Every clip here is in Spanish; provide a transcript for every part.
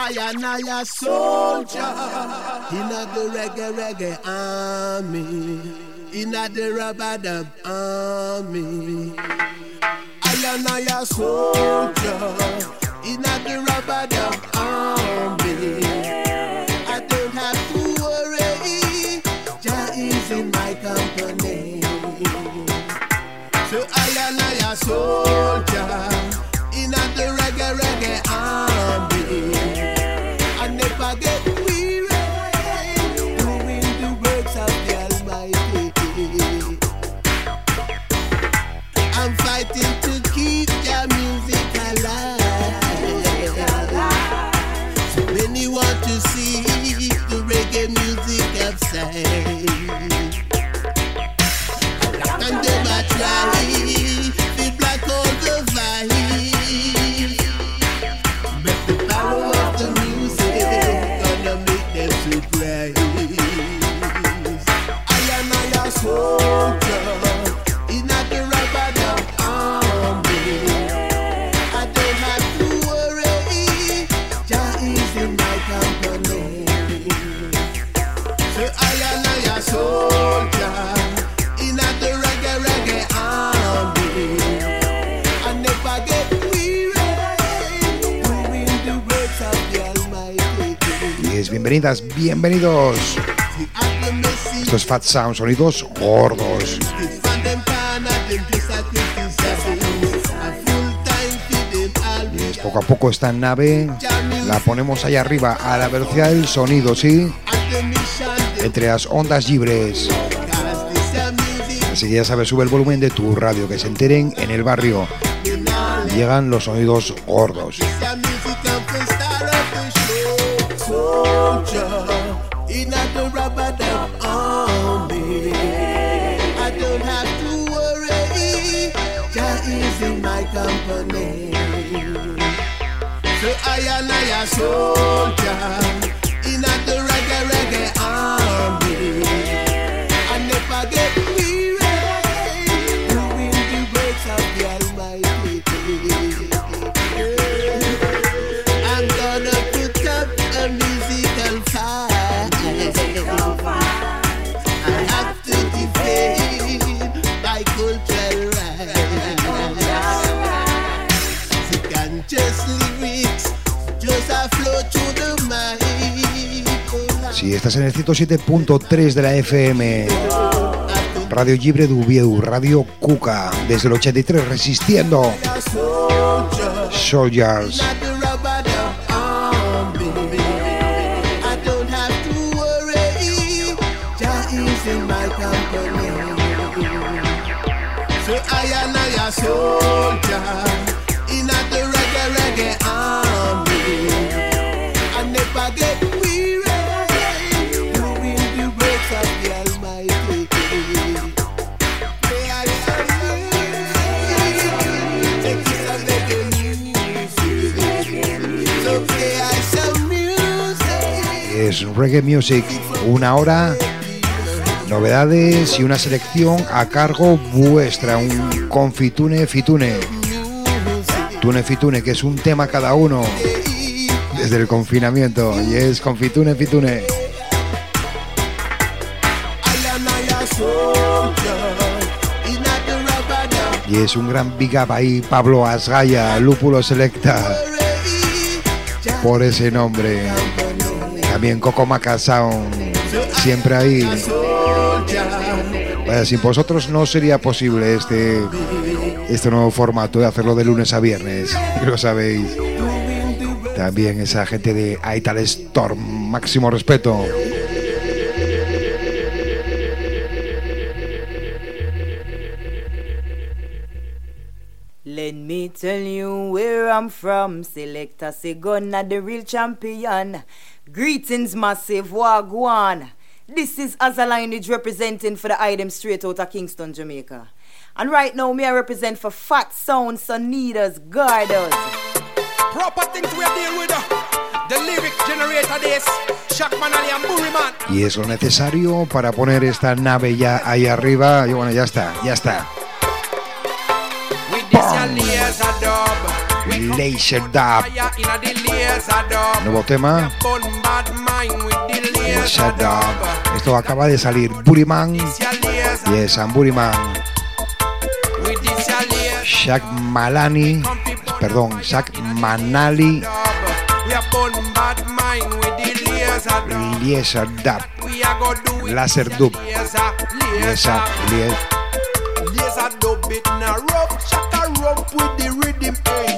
I and I a soldier in the reggae reggae army, in the rubber dub army. I and I a soldier in the rubber dub army. I don't have to worry, Jah is in my company. So I and I a soldier the reggae reggae army. I never get bienvenidas, bienvenidos. Mercy Estos Fat Sound, sonidos gordos. Y es poco a poco esta nave la ponemos ahí arriba a la velocidad del sonido, ¿sí? Entre las ondas libres. Así que ya sabes, sube el volumen de tu radio, que se enteren en el barrio. Llegan los sonidos gordos. Soldier estás en el 107.3 de la FM, Radio Libre de Ubiedu, Radio Cuca, desde el 83, resistiendo. Soldiers. I Reggae Music, una hora, novedades y una selección a cargo vuestra, un confitune fitune. Tune fitune, que es un tema cada uno desde el confinamiento. Y es confitune fitune. Y es un gran big up ahí, Pablo Asgaya, Lúpulo Selecta, por ese nombre. También Coco Maca siempre ahí. Vaya, sin vosotros no sería posible este, este nuevo formato de hacerlo de lunes a viernes, lo sabéis. También esa gente de Aital Storm, máximo respeto. Let me tell you where I'm from. Selector Segona, the real champion. Greetings, massive Wagwan. This is Azalineage representing for the item straight out of Kingston, Jamaica. And right now, me I represent for Fat Sound, Sonidas, Gardos. Proper things we are dealing with. uh, The lyric generator this. Shackman and Burry Man. Y es lo necesario para poner esta nave ya ahí arriba. Y bueno, ya está, ya está. With this your laser. Laser Dub. Nuevo tema. Laser Dub. Esto acaba de salir. Buriman. Yes, and Buriman. Shaq Malani. Perdón, Shaq Manali. Laser Dub. Laser Dub. Laser, laser dub it na rough, shaka rump with the rhythm. Hey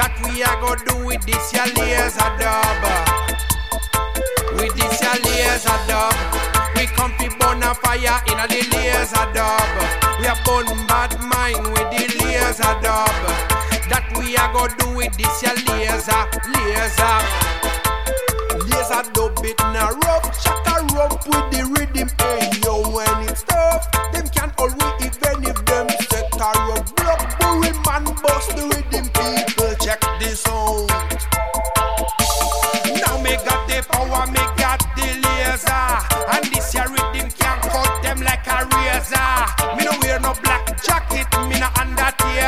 That we are go do with this your laser dub. With this your laser dub. We come fi burn a fire in a the laser dub. We are burn bad mind with the laser dub. That we are go do with this your laser, laser. Laser dub it na rough, shaka rump with the.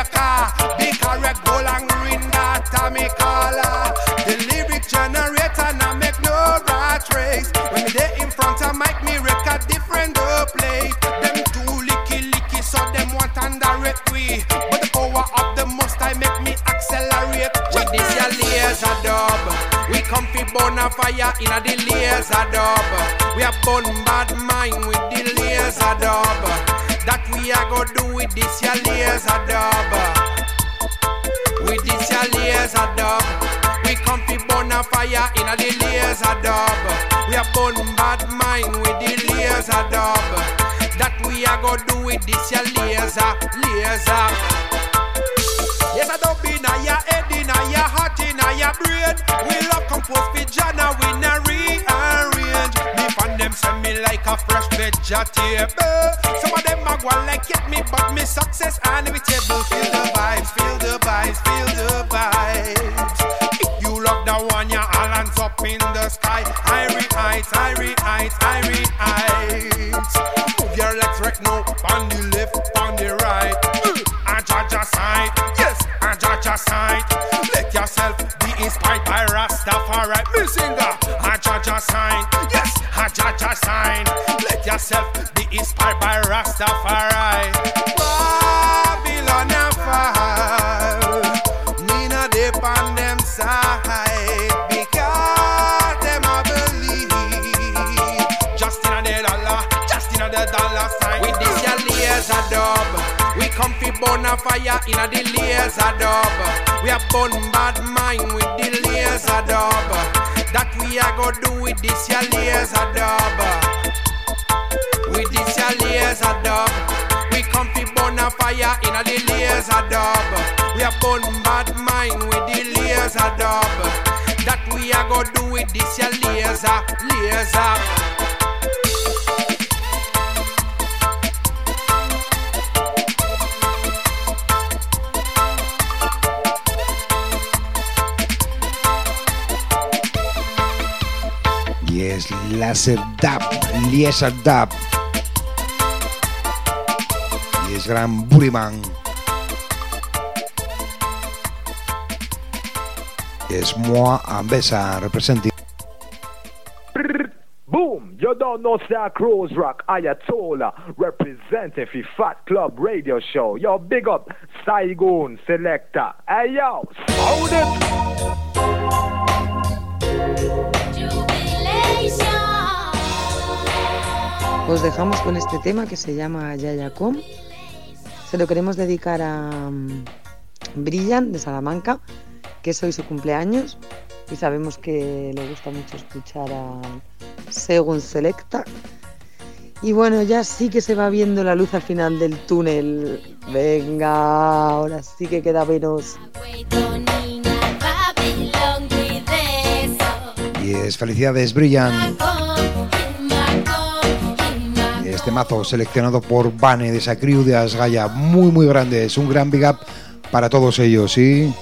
Undertaker. Big correct gold and ring that me collar. The lyric generator now make no rat race. When me there in front of mic, me record different uh, play. Them too licky licky, so them want underrate we. But the power of the most I make me accelerate. With this your laser dub. We come fi burn a fire in a the laser dub. We are burn bad mind with the laser dub. That we are go do with this your laser dub. With this your laser dub. We come fi burn a fire in a the laser dub. We are burn bad mind with the laser dub. That we are go do with this your laser, laser. Yes, I don't be na your head, in your heart, in your brain. We love compose me like a fresh vegetable. Some of them a go like get me, but me success inevitable. Feel the vibes, feel the vibes, feel the vibes. If you love the one, your hands up in the sky. Irie heights, Irie heights, Irie heights. Move your legs right now, on yourself be inspired by Rastafari. Babylon a fall, me no dip on them side because them a believe just in the dollar, just in the dollar sign. With this your laser dub, we come fi burn a fire in a the laser dub. We a burn bad mind with the laser dub. That we a go do with this your laser dub. Laser dub, we come fi burn a fire in a the laser dub. We a burn bad mind with the laser dub. That we a go do with this your laser, laser. Yes, Laser Dub. Laser Dub. Yes, Gran Buriman. Yes, moi, Ambessa, representing. Boom! You don't know Star Crows Rock Ayatollah representing for Fat Club Radio Show. Yo, big up Saigon Selector. Hey yo, sound it! Os dejamos con este tema que se llama Yayacom. Se lo queremos dedicar a mm, Brillan de Salamanca, que es hoy su cumpleaños y sabemos que le gusta mucho escuchar a Según Selecta. Y bueno, ya sí que se va viendo la luz al final del túnel. Venga, ahora sí que queda menos. Them. es felicidades brillan. Este mazo seleccionado por Bane de Sacriu de Asgaya, muy muy grande, es un gran big up para todos ellos, ¿sí?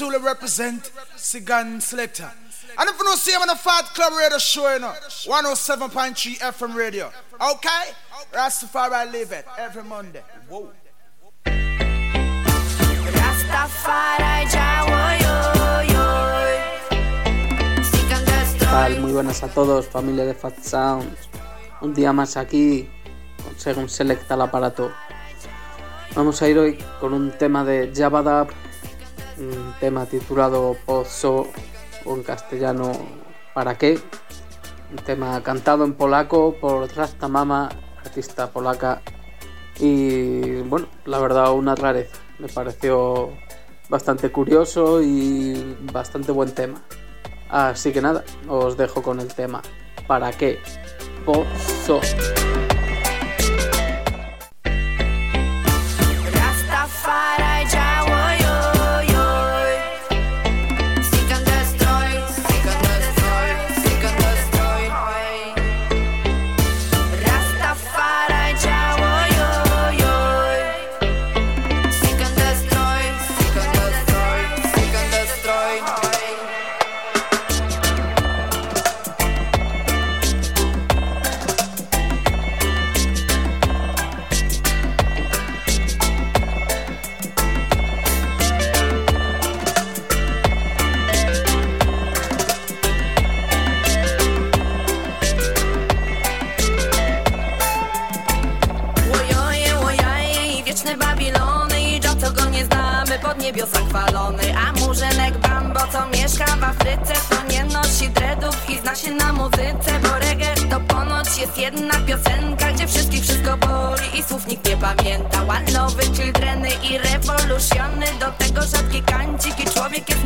Represent Sigan Selector. And if you don't see him on the Fat Club Radio Show, you know, 107.3 FM radio. Okay? Rastafari live it every Monday. Whoa. Muy buenas a todos, familia de Fat Sounds. Un día más aquí, con Según Selecta el aparato. Vamos a ir hoy con un tema de Javadab un tema titulado Pozo o en castellano ¿Para qué? Un tema cantado en polaco por Rasta Mama, artista polaca. Y bueno, la verdad una rareza. Me pareció bastante curioso y bastante buen tema. Así que nada, os dejo con el tema. ¿Para qué? Pozo.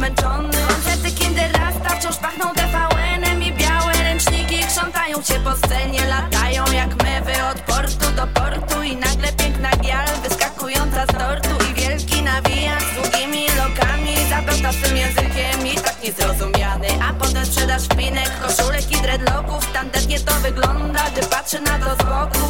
Zmęczony. Koncerty Kinder Rasta wciąż pachną TVN-em I białe ręczniki krzątają się po scenie. Latają jak mewy od portu do portu I nagle piękna gial wyskakująca z tortu I wielki nawijak z długimi lokami Zapełta swym językiem i tak niezrozumiany. A potem sprzedaż wpinek, koszulek i dreadlocków. Tandetnie to wygląda, gdy patrzę na to z boku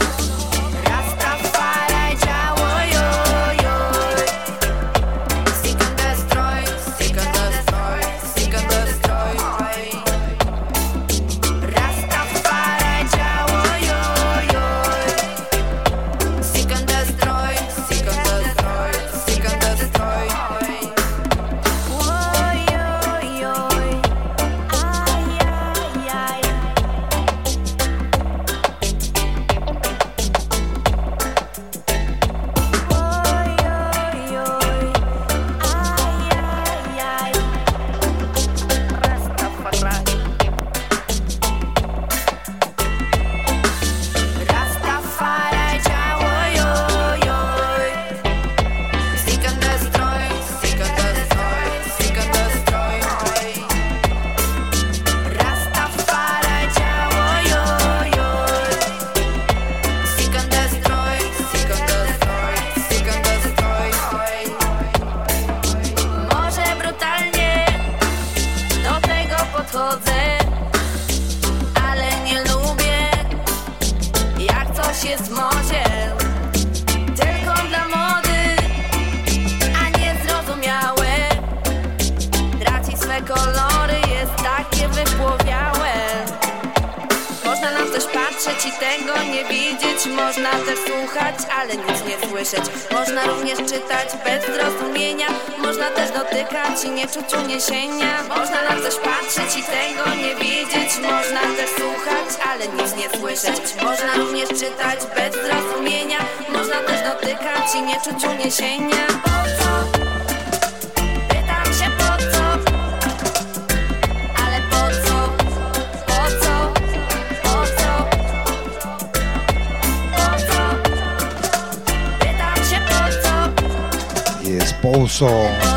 oj, oj.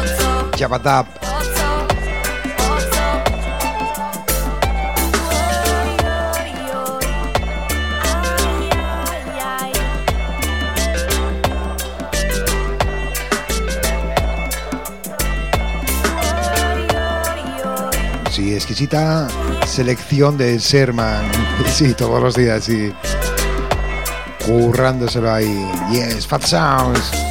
sí, exquisita selección de Sherman, sí, todos los días, sí. Currándoselo ahí. Yes, Fat Sounds.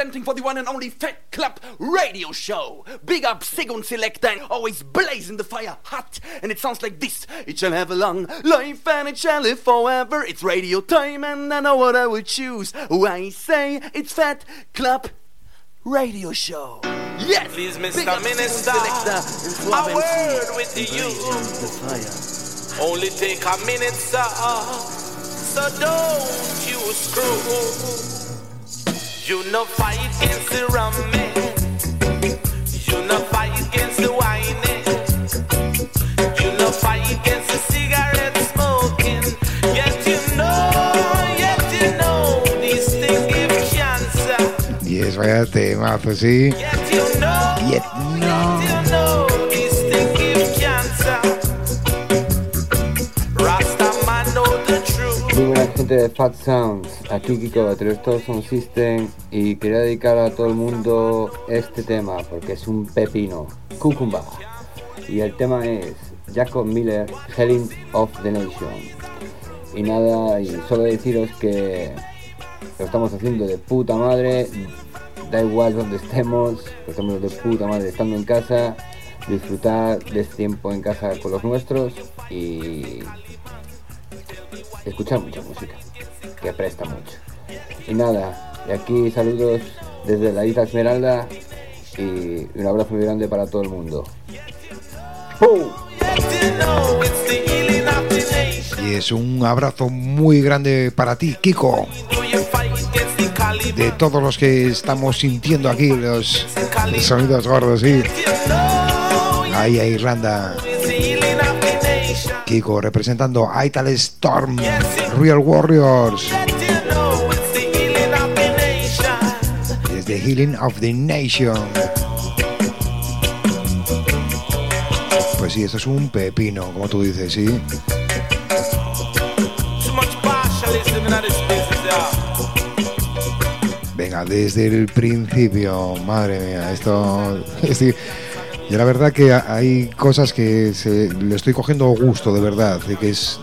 Germany representing for the one and only Fat Club radio show. Big up Sigun Selecta, always blazing the fire hot. And it sounds like this It shall have a long life and it shall live forever. It's radio time and I know what I would choose. I say it's Fat Club radio show. Yes! Please, Big Mr. up Minister, a word with you. The fire. Only take a minute, sir. So don't you screw. You no fight against the rum man. You no fight against the wine. You no fight against the cigarette smoking. Yet you know, yet you know, these things give cancer. Yes, es vaya temazo, sí. Yet you know. No. Yet you know. De Fat Sounds, aquí Kiko Telestor Sound System y quería dedicar a todo el mundo este tema porque es un pepino, Cucumba. Y el tema es Jacob Miller, Healing of the Nation. Y nada, y solo deciros que lo estamos haciendo de puta madre, da igual donde estemos, estamos de puta madre estando en casa, disfrutar de este tiempo en casa con los nuestros y escuchar mucha música, que presta mucho. Y nada, y aquí saludos desde la isla Esmeralda y un abrazo muy grande para todo el mundo. Y es un abrazo muy grande para ti, Kiko. De todos los que estamos sintiendo aquí los, los sonidos gordos, sí. Ahí a Irlanda. Kiko representando a Ital Storm, Real Warriors. Es The Healing of the Nation. Pues sí, esto es un pepino, como tú dices, sí. Venga, desde el principio, madre mía, esto... y la verdad que hay cosas que le estoy cogiendo gusto, de verdad, de que es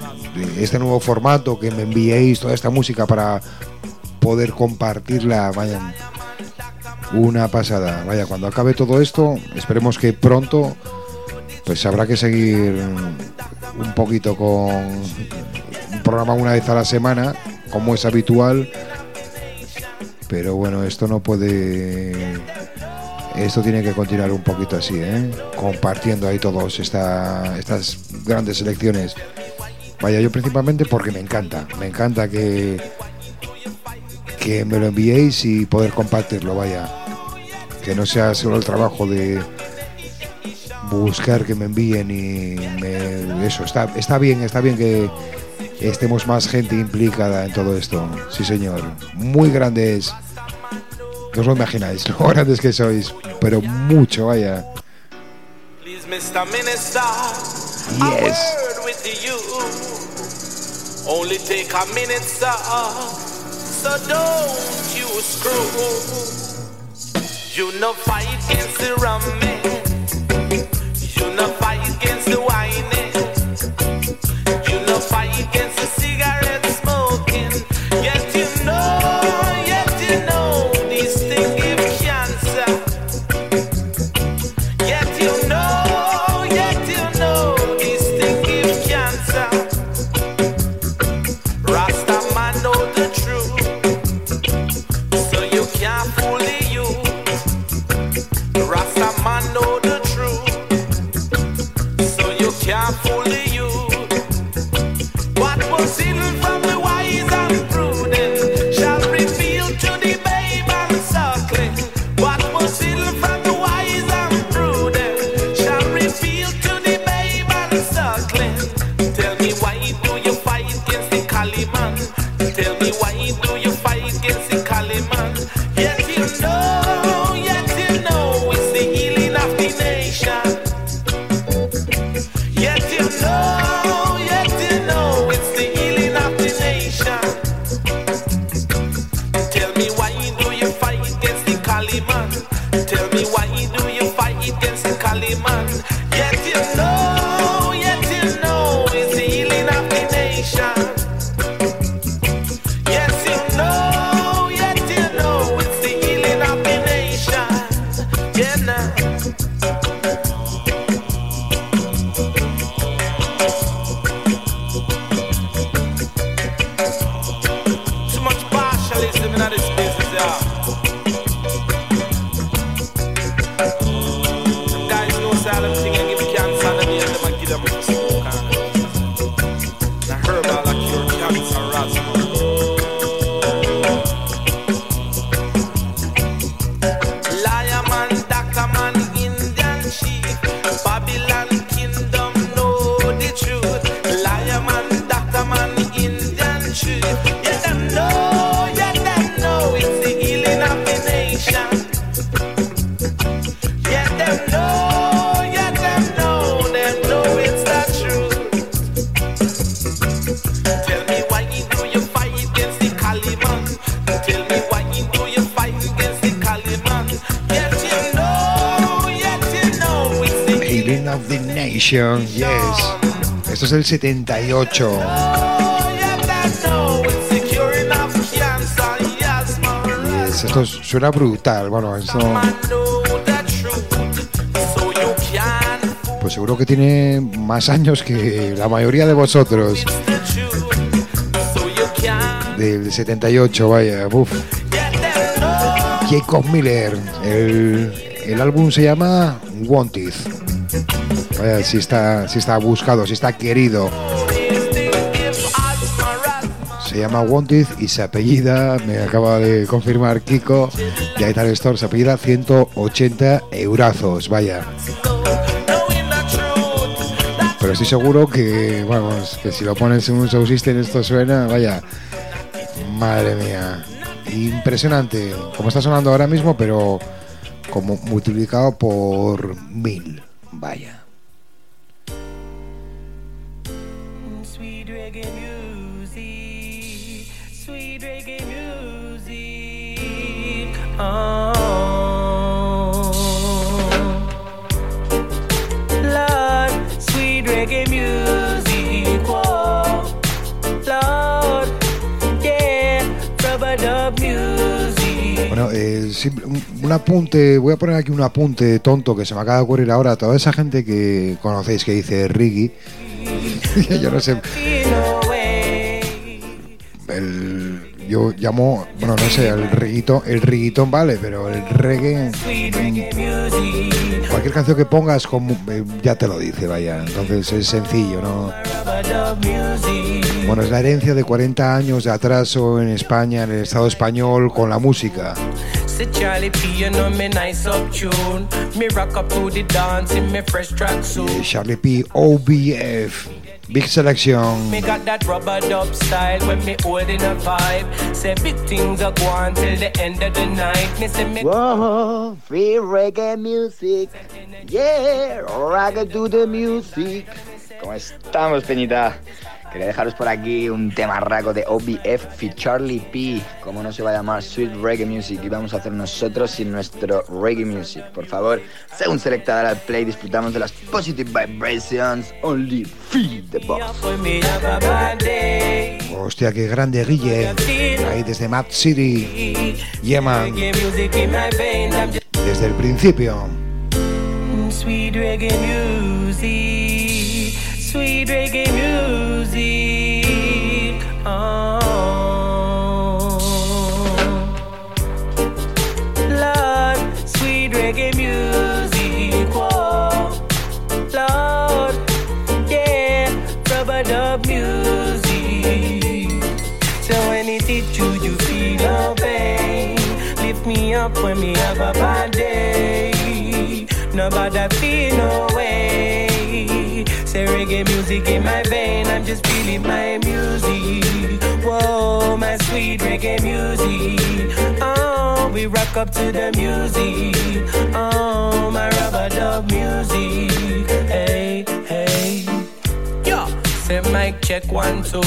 este nuevo formato, que me enviéis toda esta música para poder compartirla, vaya, una pasada. Vaya, cuando acabe todo esto, esperemos que pronto, pues habrá que seguir un poquito con un programa una vez a la semana, como es habitual. Pero bueno, esto no puede esto tiene que continuar un poquito así, ¿eh? compartiendo ahí todos esta, estas grandes selecciones. Vaya, yo principalmente porque me encanta, me encanta que, que me lo enviéis y poder compartirlo, vaya. Que no sea solo el trabajo de buscar que me envíen y me, eso, está, está bien, está bien que estemos más gente implicada en todo esto. Sí, señor. Muy grandes. No os lo imagináis, lo grandes que sois, pero mucho, vaya. Mr. Minister, Yes. Only take a minute, sir. So don't you screw. You no fight against the rum man. Del 78. Yes, esto suena brutal, bueno, esto... Pues seguro que tiene más años que la mayoría de vosotros. Del 78, vaya, uff. Jacob Miller, el, el álbum se llama Wanted. Vaya, si está, si está buscado, si está querido. Se llama Wanted y se apellida, me acaba de confirmar Kiko, de Ital Store, se apellida 180 eurazos, vaya. Pero estoy seguro que, vamos, que si lo pones en un Sound System esto suena, vaya, madre mía, impresionante, como está sonando ahora mismo, pero como multiplicado por mil, vaya. Oh, Lord, sweet reggae music. Whoa, Lord, yeah, rubber dub music. Bueno, eh, un, un apunte, voy a poner aquí un apunte tonto que se me acaba de ocurrir ahora. Toda esa gente que conocéis que dice Riggy, yo no sé, el, yo llamo, bueno, no sé, el reguito, el riguitón vale, pero el reggae, cualquier canción que pongas eh, ya te lo dice, vaya. Entonces es sencillo, ¿no? Bueno, es la herencia de 40 años de atraso en España, en el Estado español, con la música. Say Charlie P, you know me nice up tune. Me rock up to the dance in me fresh track suit. Charlie P, OBF, Big Selection. Me got that rubber dub style when me holding a vibe. Say big things are going till the end of the night. Me say me Whoa, free reggae music. Yeah, reggae to the music. ¿Cómo estamos, Peñita? Quería dejaros por aquí un tema raco de OBF Fit Charlie P. ¿Cómo no se va a llamar Sweet Reggae Music? Y vamos a hacer nosotros sin nuestro Reggae Music. Por favor, según selecta al play, disfrutamos de las positive vibrations. Only feed the day. Hostia, qué grande Guille. Ahí desde Mad City. Just Desde el principio. Sweet reggae music. Sweet reggae music. Up when me have a bad day. Nobody feel no way. Say reggae music in my vein, I'm just feeling my music. Whoa, my sweet reggae music. Oh, we rock up to the music. Oh, my rubber dub music. Hey, hey. Yo, say mic check one, two.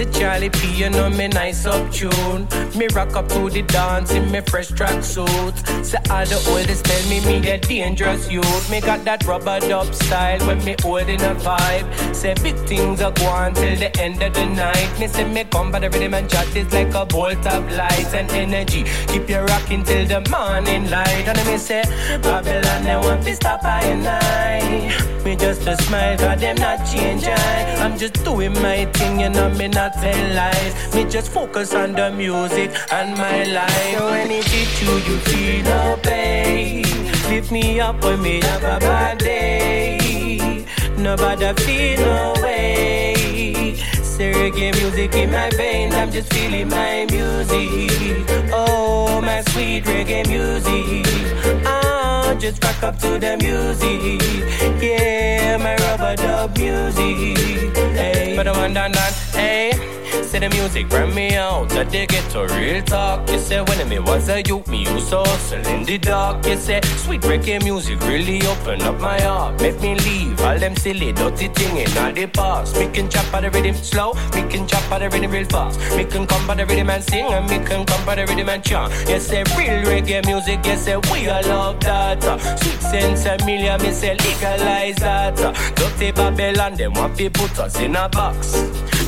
Say Charlie P, you know me nice up tune. Me rock up to the dance in me fresh track suit. Say all the oldest tell me me a dangerous youth. Me got that rubber dub style when me holding a vibe. Say big things are going till the end of the night. Me say me come by the rhythm and chat is like a bolt of light and energy. Keep you rocking till the morning light. And me say Babylon they want to stop I night. Me just a smile cause them not change I. I'm just doing my thing, you know me not tell lies. Me just focus on the music and my life. So when it hit you, you feel no pain. Lift me up when me have a bad day. Nobody feel no way. Say reggae music in my veins, I'm just feeling my music. Oh, my sweet reggae music. Oh, just rock up to the music. Yeah, my rubber dub music. Hey, but I want that. Hey, say the music bring me out. I dig it to real talk. You say when me was a youth, me used to hustle in the dark. You say sweet reggae music really open up my heart. Make me leave all them silly dirty thing in all the past. Me can chop by the rhythm slow, me can chop by the rhythm real fast. Me can come by the rhythm and sing, and me can come by the rhythm and chant. You say real reggae music, you say we all love that. Sweet sense a million, me say legalize that. Dirty Babylon, them want to put us in a box.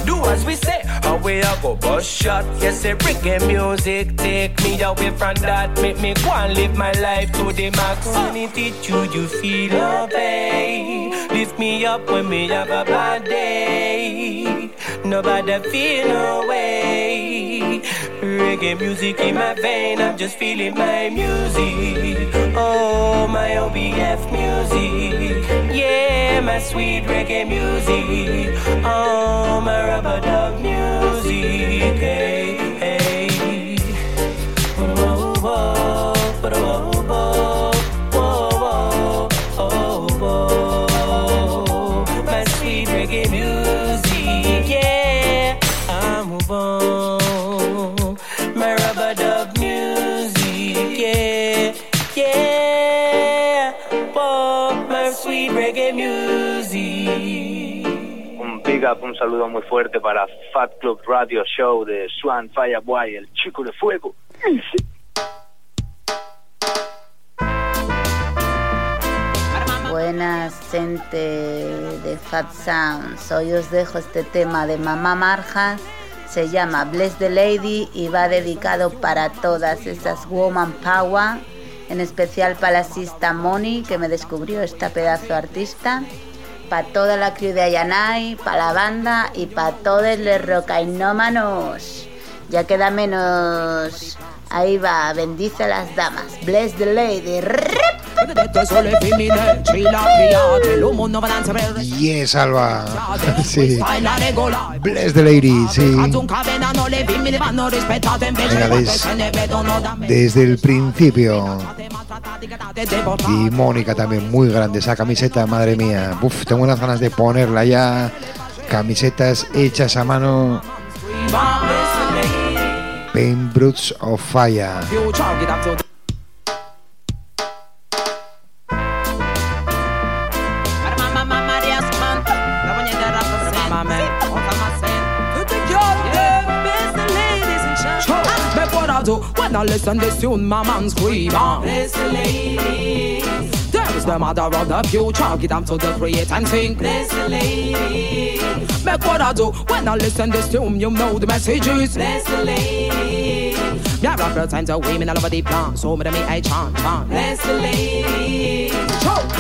Do as we say, away I go bust shot. Yes, say reggae music, take me away from that. Make me go and live my life to the max. Hit you, feel oh, okay. Lift me up when me have a bad day. Nobody feel no way. Reggae music in my vein, I'm just feeling my music. Oh, my OBF music. Yeah, my sweet reggae music. Oh, my rubber dub music. Hey. Up, un saludo muy fuerte para Fat Club Radio Show de Swan Fireboy, el chico de fuego. Buenas, gente de Fat Sounds. Hoy os dejo este tema de Mamá Marjas. Se llama Bless the Lady y va dedicado para todas esas Woman Power, en especial para la sista Moni, que me descubrió esta pedazo artista, para toda la crew de Ayanay, para la banda y para todos los rocainómanos. Ya queda menos. Ahí va, bendice a las damas. Bless the Lady. Yes, Alba. Sí. The lady, sí. Venga, des- desde el principio. Y Mónica también, muy grande esa camiseta, madre mía. Uf, tengo unas ganas de ponerla ya. Camisetas hechas a mano. Paint Brutes of Fire. When I listen this tune, my man scream. Ah. Bless the ladies. There is the mother of the future, get up to the create and sing. Bless the ladies. Make what I do when I listen this tune, you know the messages. Bless the ladies. Me I represent the women all over the plan, so me me I chant chant. Bless the ladies.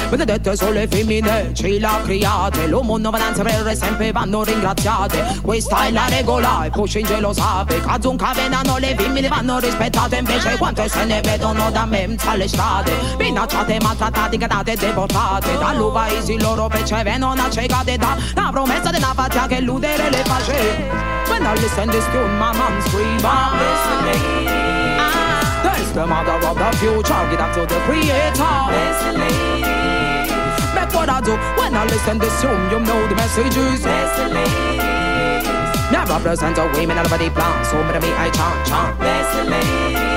Benedette sulle femmine, ci l'ha create, l'uomo non va danzare sempre vanno ringraziate. Questa è la regola, e Push in gelo sape, Kazun cavenano le femmine vanno rispettate, invece quante se ne vedono da me alle strade. Minacciate, maltrattate, cadate, deportate, dall'u paesi loro ricevono accecate da la promessa di una patria che eludere le face. When I listen this tune, my mom scream. Mom, listen me. There's the mother of the future. Give that to the creator. Listen me. Back what I do when I listen this tune, you know the message is. Listen me. Never present a women out of a deep plan, so many me I chant, chant. Listen me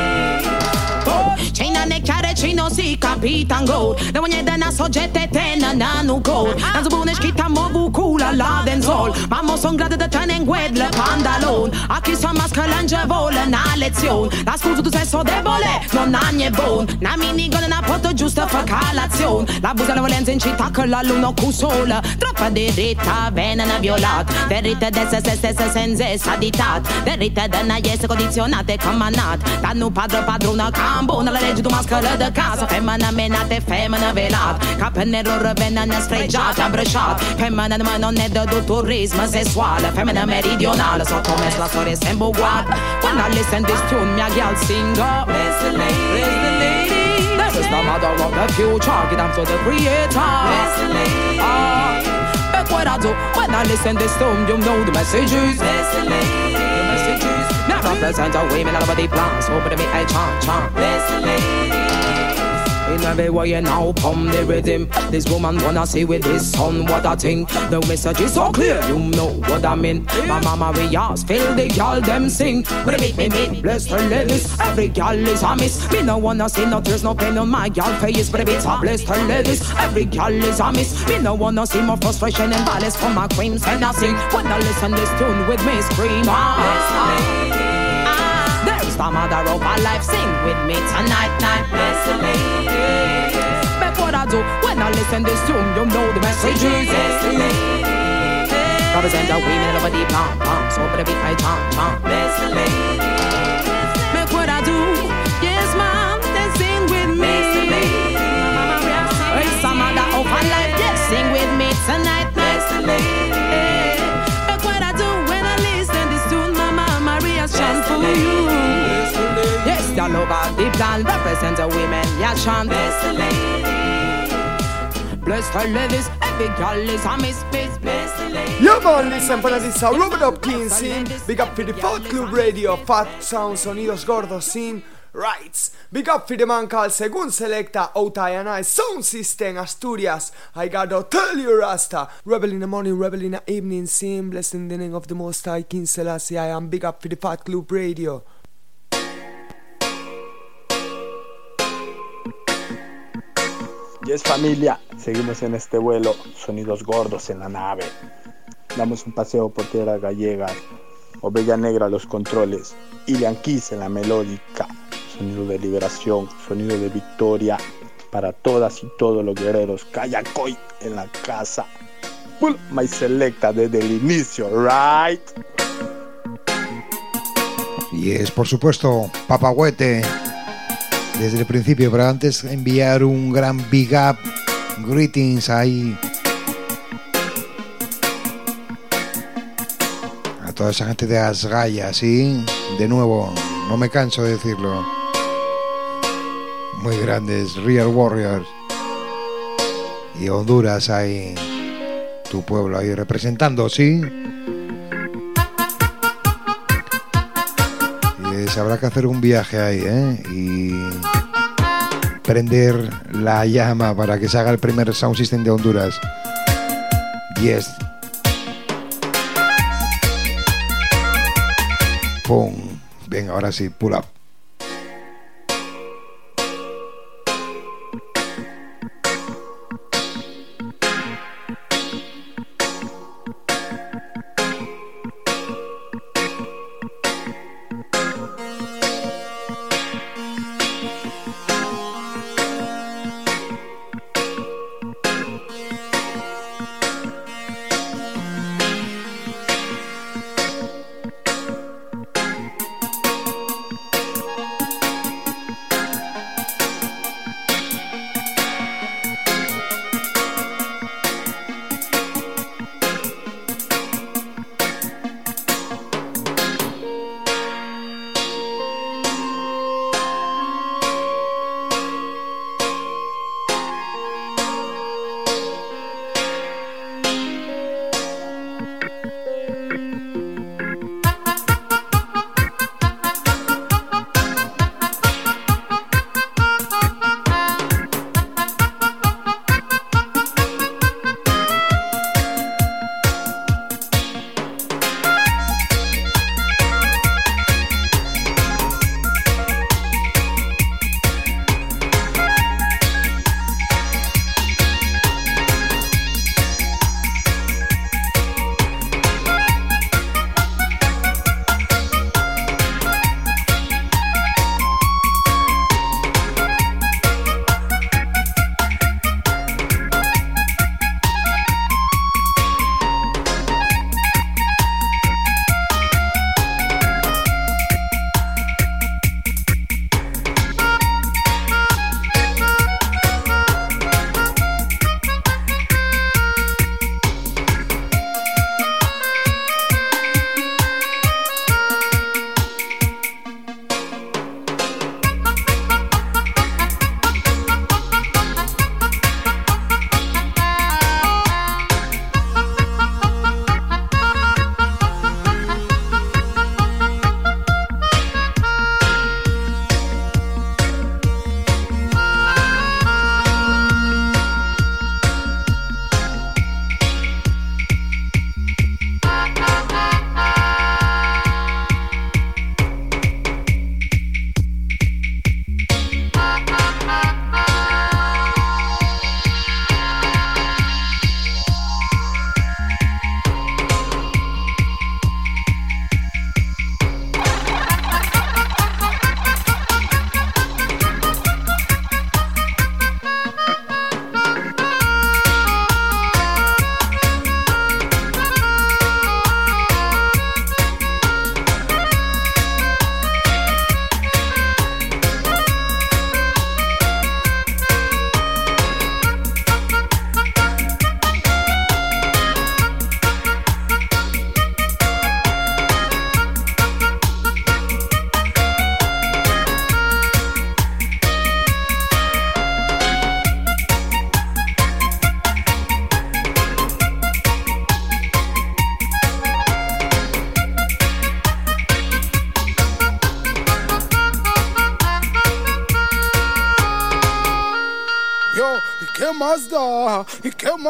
pole Cine ne chiar cine o si capitan gold. Da mă de na sojete te na na nu gold Na zbune șchita mă bucula la den zol. Mamă son grade de tren înguedle pantalon Aki son mască lânge vole na lețion La scuzu tu se so debole, non na nie bun Na minigole na poto giusto fa calațion. La buza la volenza in città că la lună cu sola. Troppa diritta bene na violat. De se se se se senza saditat Derite de na iese condizionate ca manat. Dar nu padră padrună ca Legge, tu mascara da casa. Femmina femmina velata abbracciata. Femmina ma non è turismo sessuale. Femmina meridionale, so come la storia uguale. When I listen this tune, mia girl sing lady. Bless the lady, This is the mother of the future, give them to the creator. Bless the lady. Ah. Uh, Back what I do, when I listen this tune, you know the message is. Bless the lady. Messages Now represent the women all over the plan So me I chant chant the ladies. In every way you now pump the rhythm. This woman wanna see with this son what I think. The message is so clear, you know what I mean. My mama Rias, feel the girl them sing. But me me, bless her ladies. Every girl is a miss. Me no wanna see no tears, no pain on my girl face. But it's a bless her ladies. Every girl is a miss. Me no wanna see more frustration and violence from my queens and I sing. When I listen this tune with me scream. Ah. The mother of our life. Sing with me tonight, night. Bless the lady. But what I do when I listen to this tune, you know the message is. Bless the lady. Represent the women of a deep pump, pump. So the beat, I chant, chant. Bless the lady. Love of the plan represents the women. Yeah, chant. Bless the lady. Bless the ladies. Every girl is a miss, miss, the lady. Yeah man, listen para this a It Up King scene Big up for the Fat Club Radio Fat Sound Sonidos Gordos scene Rights Big up for the man called Según Selecta Otai and I Sound System Asturias I gotta tell you Rasta Rebel in the morning, rebel in the evening scene Blessed in the name of the Most High King Selassie I am big up for the Fat Club Radio Yes familia, seguimos en este vuelo, sonidos gordos en la nave. Damos un paseo por tierras gallegas, Oveja Negra los controles, Ilian Keys en la melódica, sonido de liberación, sonido de victoria. Para todas y todos los guerreros, Kayakoy en la casa. Pull my selecta desde el inicio, right? Y es por supuesto Papahuete desde el principio, pero antes enviar un gran big up, greetings ahí a toda esa gente de Asgaya, ¿sí? De nuevo, no me canso de decirlo. Muy grandes, Real Warriors. Y Honduras ahí, tu pueblo ahí representando, ¿sí? Habrá que hacer un viaje ahí, ¿eh? Y prender la llama para que se haga el primer sound system de Honduras. Yes. Pum. Venga, ahora sí, pull up.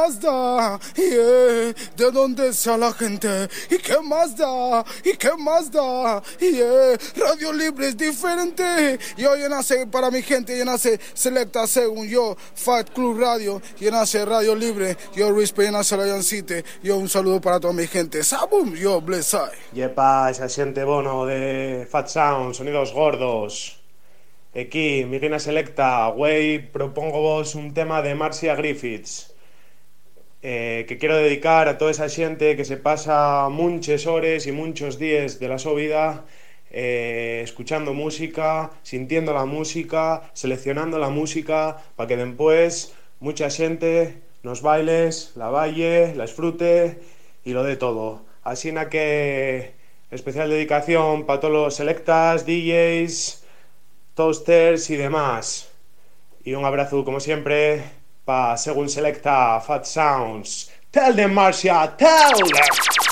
Más da? Yeah. ¿De dónde sea la gente? ¿Y qué más da? ¿Y qué más da? Yeah. Radio Libre es diferente. Yo ya nace para mi gente, ya nace Selecta según yo, Fat Club Radio, ya nace Radio Libre, yo Rispe, ya nace la City. Yo un saludo para toda mi gente. Sabum, yo blessai. Yepa, esa xente bono de Fat Sound, sonidos gordos. Aquí, Miguina Selecta, güey, propongo vos un tema de Marcia Griffiths eh, que quiero dedicar a toda esa xente que se pasa muchas horas y muchos días de la vida eh, escuchando música, sintiendo la música, seleccionando la música para que después mucha gente nos bailes, la baile, la disfrute y lo de todo. Así na que especial dedicación para todos los selectas, DJs, toasters y demás. Y un abrazo, como siempre, para según selecta Fat Sounds. Tell them, Marcia, tell them!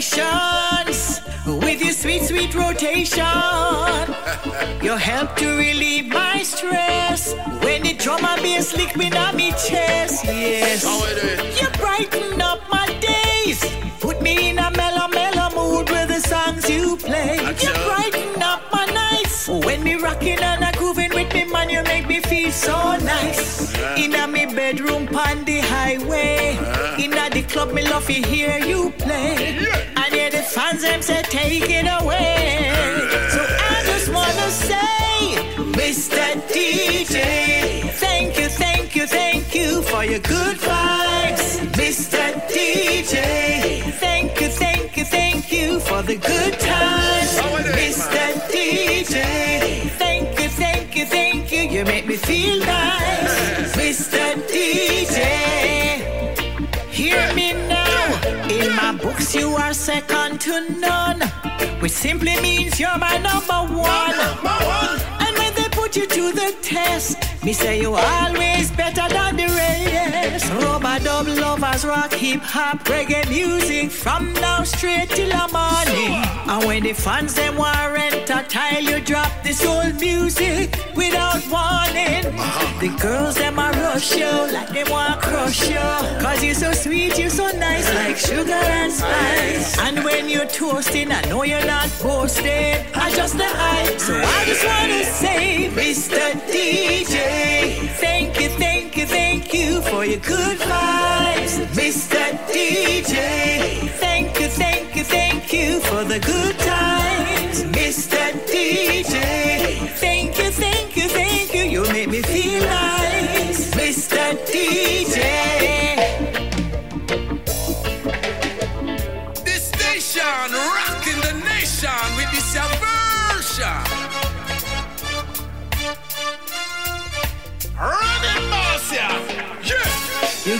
With your sweet, sweet rotation. You help to relieve my stress when the drum and bass lick me on my chest. Yes, you brighten up my days, put me in a mellow, mellow mood with the songs you play. You brighten up my nights when me rocking and a grooving with me, man. You make me feel so nice. In a me bedroom, on the highway. Club, me love to hear you play. And yeah, the fans them say take it away. So I just wanna say, Mr. DJ, thank you, thank you, thank you for your good vibes. Mr. DJ, thank you, thank you, thank you for the good times. Mr. DJ, thank you, thank you, thank you, you make me feel nice. Mr. DJ, books, you are second to none, which simply means you're my number one. And when they put you to the test, me say you always better than the dub lovers rock hip hop reggae music from now straight till the morning. And when the fans them warrant a tile, you drop this old music without warning. The girls them a rush you like they want crush you. Cause you so sweet, you're so nice like sugar and spice. And when you're toasting, I know you're not boasting. I just the hype, so I just wanna say, Mr. DJ, thank you, thank for your good vibes. Mr. DJ, thank you, thank you, thank you for the good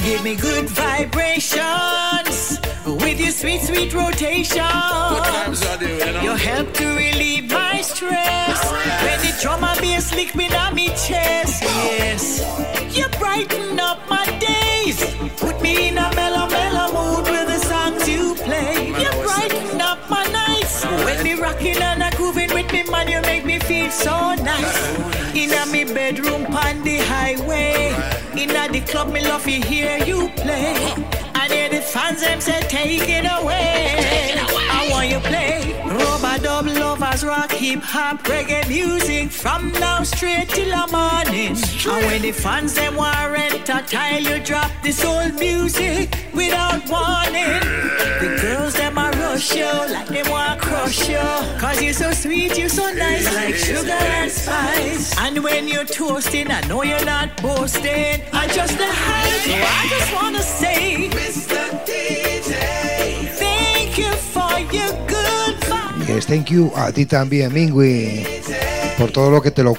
give me good vibrations with your sweet, sweet rotation. Good times I do, you help to relieve my stress when the drum and bass lick me on me chest. Yes, you brighten up my days, put me in a mellow, mellow mood with the songs you play. You brighten up my nights when me rocking and a grooving with me, man. You make me feel so nice. In a me bedroom, on the highway. In a the club, me love to hear you play. And hear the fans them say, take it away. I want you play. Dub lovers rock hip hop reggae music from now straight till the morning. And when the fans them warrant a tile, you drop this old music without warning. The girls them a rush you like they want crush you. Cause you're so sweet, you're so nice like sugar and spice. And when you're toasting, I know you're not boasting. I just the hype. I just wanna say, Pues thank you a ti también, Mingui, por todo lo que te lo.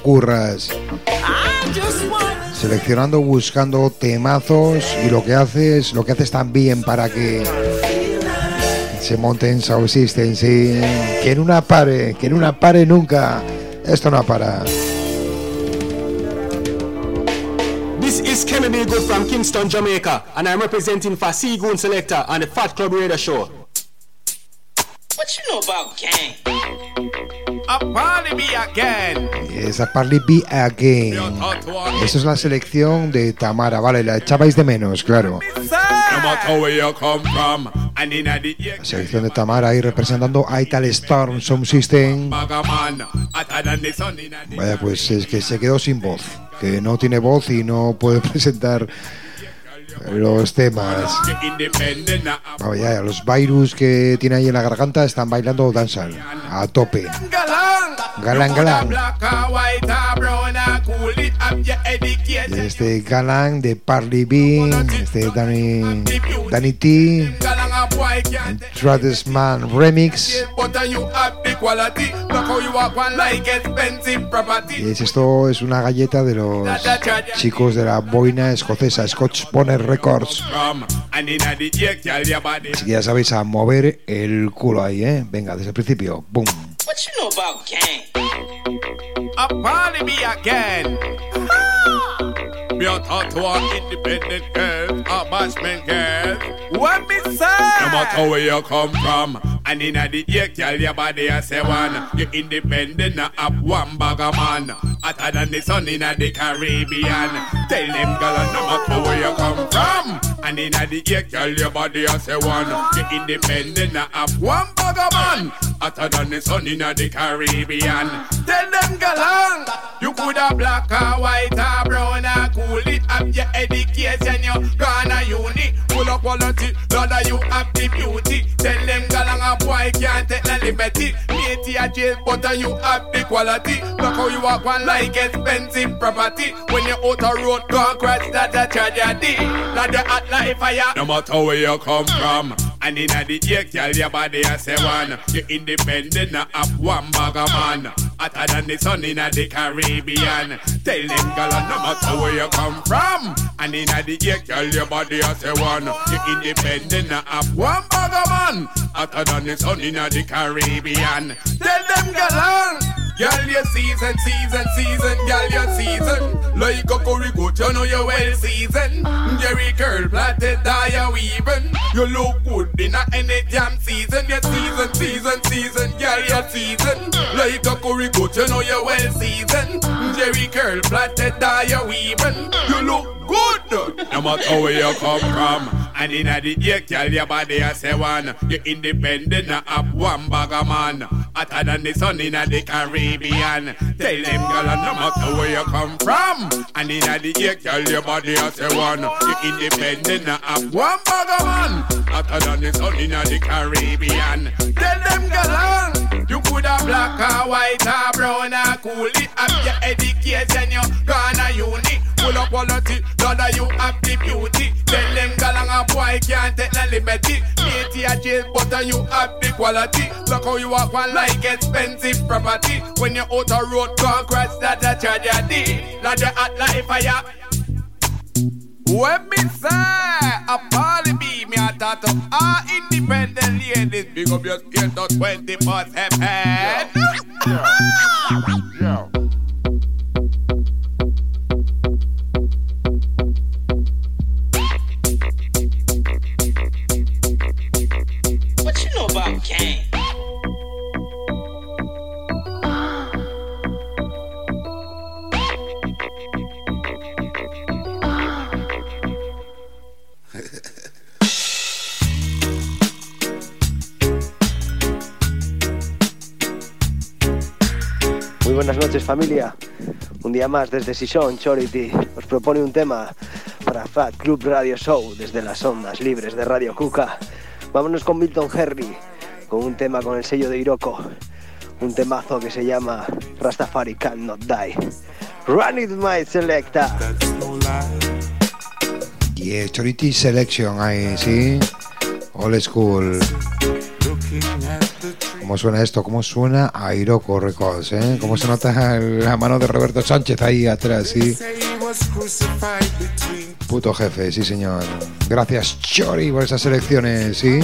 Seleccionando, buscando temazos y lo que haces, lo que haces también para que se monten Sound System, sí. Que en una pare, que en una pare nunca. Esto no para. This is Kennedy Good from Kingston, Jamaica, and I'm representing Seagoon Selector on the Fat Club Radio Show. What you know about gang? A party be again. Esa Parley Be Again. Esa es la selección de Tamara, vale, la echabais de menos, claro. La selección de Tamara ahí representando a Ital Storm Sound System. Vaya, pues es que se quedó sin voz, que no tiene voz y no puede presentar los temas. Vaya, los virus que tiene ahí en la garganta están bailando danzan a tope. Galán, galán. Your education. Este Galán de Parley Bean, este Danny, Danny T, Travis Man Remix. Y es esto es una galleta de los chicos de la boina escocesa, Scotch Bonnet Records. Así que ya sabéis a mover el culo ahí, ¿eh? Venga, desde el principio. ¡Boom! What you know about gang? A party be again. Me a talk to a independent girl, a bashment girl. What me say? Matter where you come from, and in the ear, girl, your body a say one. You independent, not have one bag of man. Hotter than the sun in the Caribbean. Tell them, girl, no matter where you come from, and in the ear, girl, your body a say one. You independent, not have one bag of man. Hotter than the sun in the Caribbean. Tell them, girl, ah, you could have black or white or brown or cool it up your education. You gonna uni, full of quality. Lord, you have the beauty. Tell them, girl, a boy can't take the liberty. Matey a jail, but you have the quality. Look how you walk one like expensive property. When you out a road, go crash, that's a tragedy. Not the hot like fire. No matter where you come from. And in the ear, girl, your body a say one. You independent, not have one bag of man. Hotter than the sun in the Caribbean. Tell them, girl, no matter where you come from. And in the ear, girl, your body a say one. You independent, have one of man. Hotter than the sun in the Caribbean. Tell them, girl, ah, Girl, your season, season, season, girl, your season. Like a curry goat, you know you're well seasoned. Jerry curl, plaited, dye, weaving. You look good in a any jam season. Your season, season, season, girl, your season. Like a curry goat, you know you're well seasoned. Jerry curl, plaited, dye, your weaving. You look good. No matter where you come from. And in the ear, girl, your body a say one. You independent, not have one bag of man. Hotter than the sun in the Caribbean. Tell them, girl, no matter where you come from. And in the ear, girl, your body a say one. You independent, not have one bag of man. Hotter than the sun in the Caribbean. Tell them, girl, you could have black or white or brown or cool it up your education. You gonna uni, full of quality. Lord, you have the beauty. Tell them, girl, a boy can't take the liberty. Matey a jail, but uh, you have the quality. Look how you walk one like expensive property. When you out a road, go crash, that's a tragedy. Lord, you hot like fire. When me say a party be me a to all independent ladies Big up your skills to 24 7 What you familia. Un día más desde Sison Charity os propone un tema para Fat Club Radio Show desde las ondas libres de Radio Cuca. Vámonos con Milton Herry con un tema con el sello de Iroko. Un temazo que se llama Rastafari Cannot Die. Run it my selecta. Yeah, Charity Selection ahí, sí. Old school. ¿Cómo suena esto? ¿Cómo suena a Iroko Records? ¿eh? ¿Cómo se nota la mano de Roberto Sánchez ahí atrás? ¿sí? Puto jefe, sí señor. Gracias Chori por esas selecciones, ¿sí?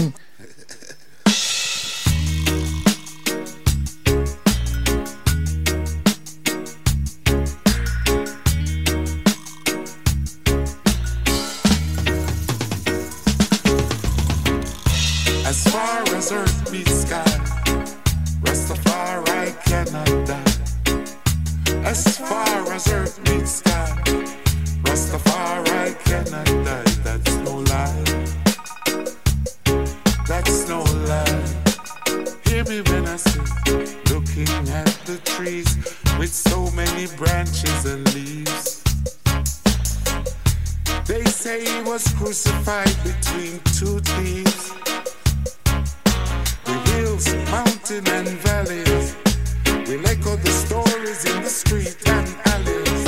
Echo the stories in the street and alleys.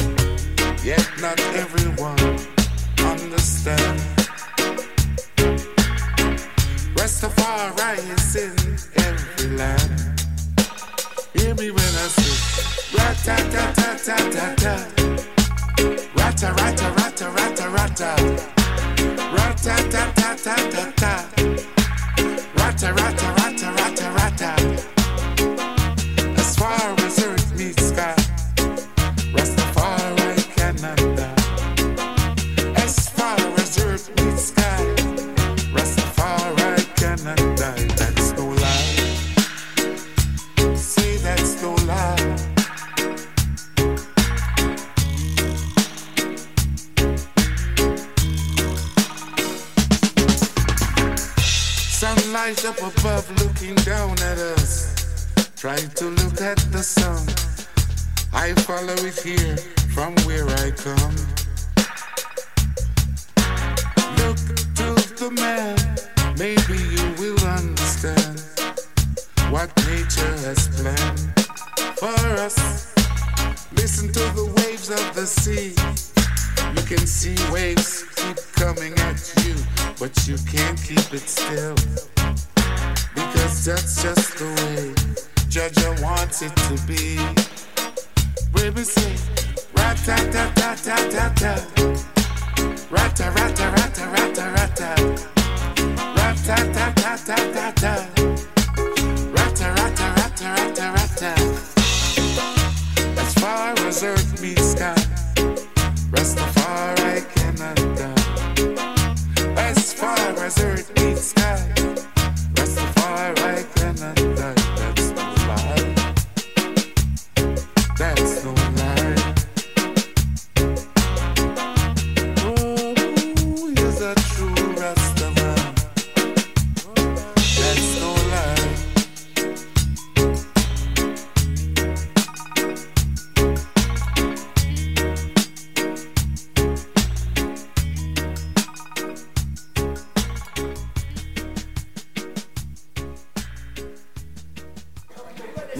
Yet not everyone understands. Rastafari is in every land. Hear me when I say, rat-ta-ta-ta-ta-ta-ta. Rata, here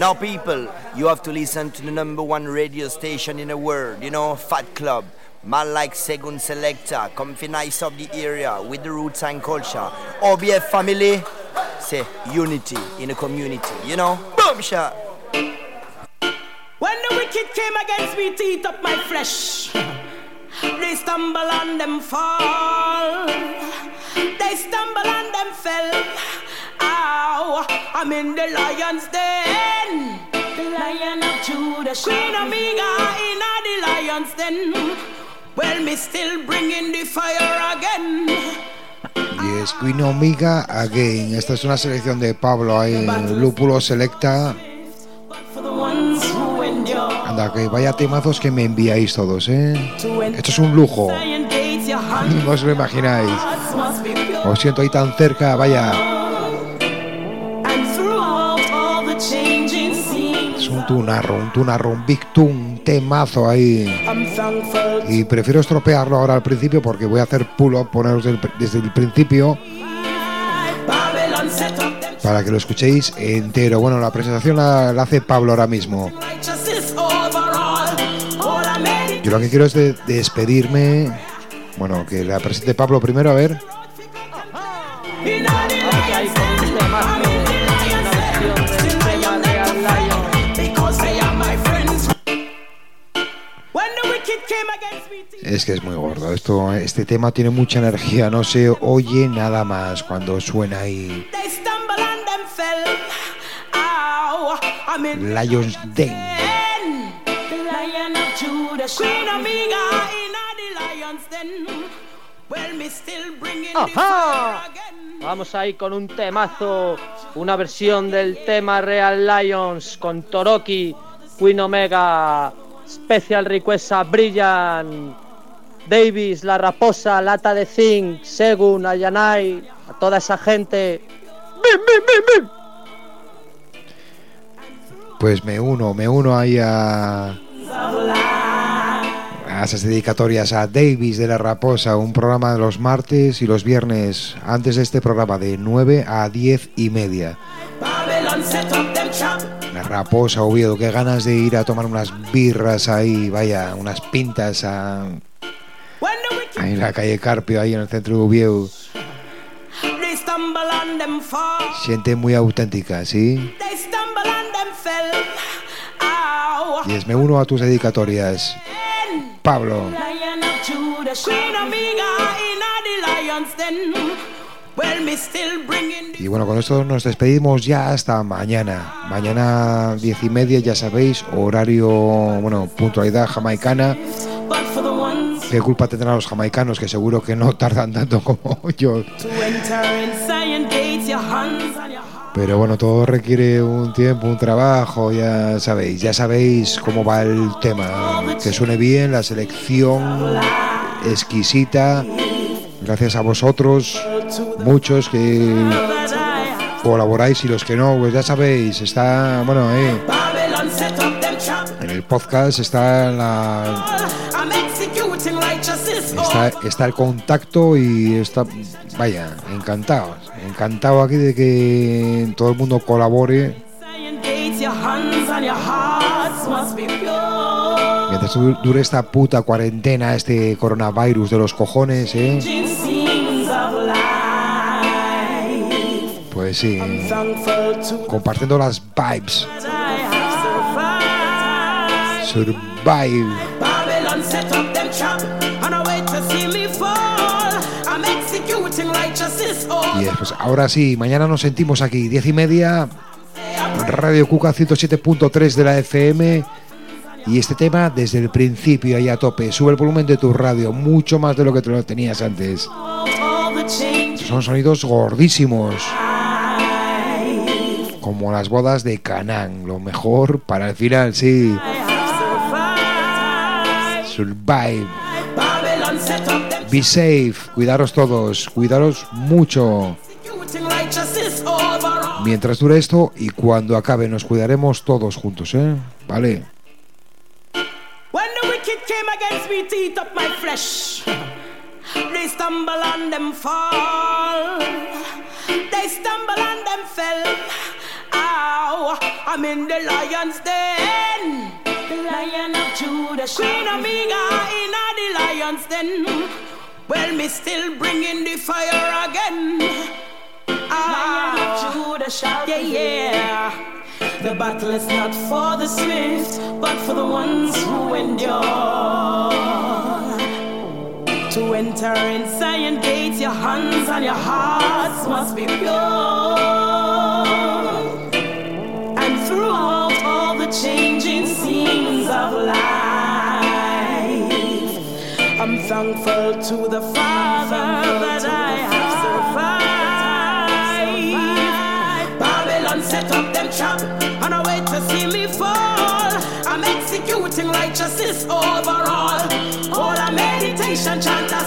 Now, people, you have to listen to the number one radio station in the world, you know, Fat Club. Man like Segun Selector, comfy nice of the area with the roots and culture. OBF family, say unity in the community, you know? Boom shot. When the wicked came against me to eat up my flesh, they stumble and them fall. They stumble and them fell. Ow, I'm in the lion's den. The lion of Judah, Queen Omega in the lion's den. Well, me still bringing the fire again. Y es Queen Omega Again. Esta es una selección de Pablo ahí, Lúpulo Selecta. For the ones who endure. Anda, que vaya temazos que me enviáis todos, ¿eh? Esto es un lujo. No os lo imagináis. Os siento ahí tan cerca, vaya. Tunarro, un big tune, temazo ahí. Y prefiero estropearlo ahora al principio porque voy a hacer pull-up, poneros desde el principio para que lo escuchéis entero. Bueno, la presentación la, hace Pablo ahora mismo. Yo lo que quiero es de- despedirme. Bueno, que la presente Pablo primero, a ver. Es que es muy gordo. Esto, este tema tiene mucha energía, no se oye nada más cuando suena ahí. Lions Den. ¡Ajá! Vamos ahí con un temazo, una versión del tema Real Lions con Toroki, Queen Omega, Special Request a Brilliant, Davis, La Raposa, Lata de Zinc, Segun, Ayanai, a toda esa gente. ¡Bim, bim, bim, bim! Pues me uno, me uno ahí a, a esas dedicatorias a Davis de la Raposa, un programa de los martes y los viernes, antes de este programa de 9 a 10 y media. Raposa, Oviedo, qué ganas de ir a tomar unas birras ahí, vaya, unas pintas a, ahí en la calle Carpio, ahí en el centro de Oviedo. Siente muy auténtica, ¿sí? Y me uno a tus dedicatorias. Pablo. Y bueno, con esto nos despedimos ya hasta mañana. Mañana diez y media, ya sabéis, horario, bueno, puntualidad jamaicana. ¿Qué culpa tendrán los jamaicanos que seguro que no tardan tanto como yo? Pero bueno, todo requiere un tiempo, un trabajo, ya sabéis, ya sabéis cómo va el tema. Que suene bien, la selección exquisita. Gracias a vosotros, muchos que colaboráis y los que no, pues ya sabéis, está, bueno, eh, en el podcast está la, está, el contacto y está, vaya, encantados, encantado aquí de que todo el mundo colabore. Mientras du- dure esta puta cuarentena, este coronavirus de los cojones, eh, pues sí, compartiendo las vibes, survive. Y después, ahora sí, mañana nos sentimos aquí, diez y media, Radio Cuca 107.3 de la FM. Y este tema desde el principio ahí a tope. Sube el volumen de tu radio, mucho más de lo que te lo tenías antes. Son sonidos gordísimos, como las bodas de Canaán. Lo mejor para el final, sí. Survive. Be safe. Cuidaros todos. Cuidaros mucho. Mientras dure esto y cuando acabe nos cuidaremos todos juntos, ¿eh? Vale. They stumble and them fall. They stumble and them fell. Ow, I'm in the lion's den. The lion of Judah, Queen Omega in the lion's den. Well, me still bringing the fire again. Ah, Judah, yeah, yeah. The battle is not for the swift, but for the ones who endure. To enter in Zion gates, your hands and your hearts must be pure. Of life, I'm thankful to the Father that I have survived. Babylon set up them trap on I way to see me fall. I'm executing righteousness overall. All a meditation, chant a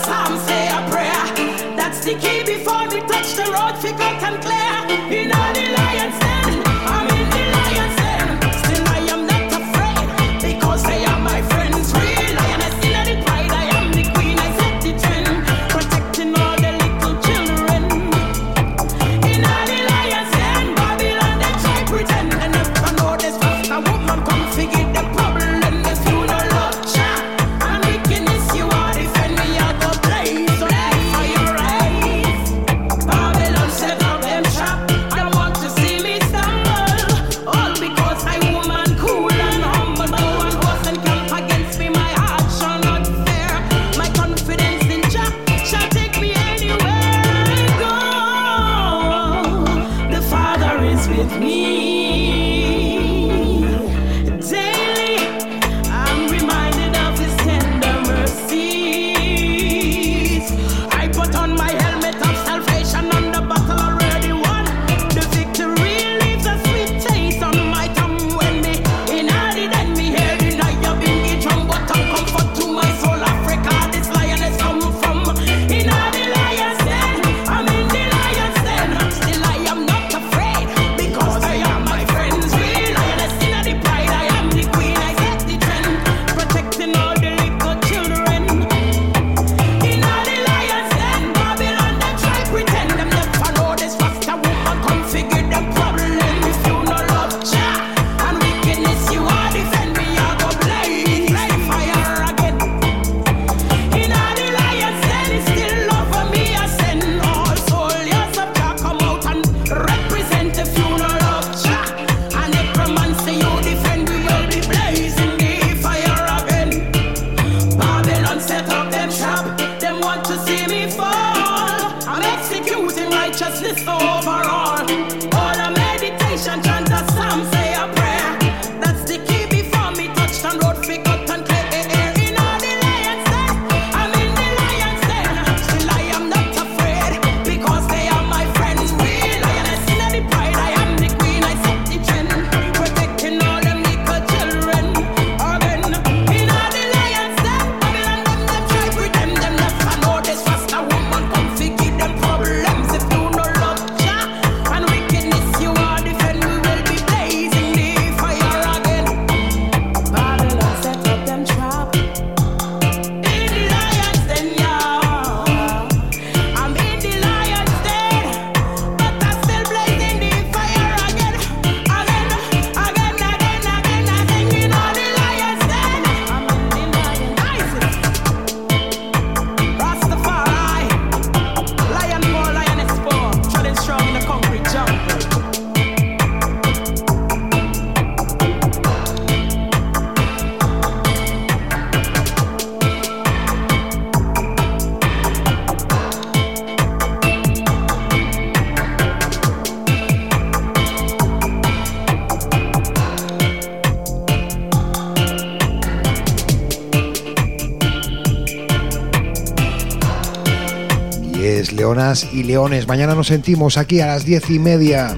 Leones. Mañana nos sentimos aquí a las diez y media.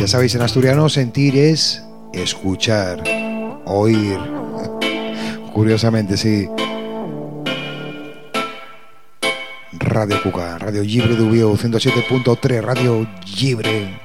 Ya sabéis, en asturiano sentir es escuchar, oír. Curiosamente, sí. Radio Cuca, Radio Libre de Ubio, 107.3, Radio Libre.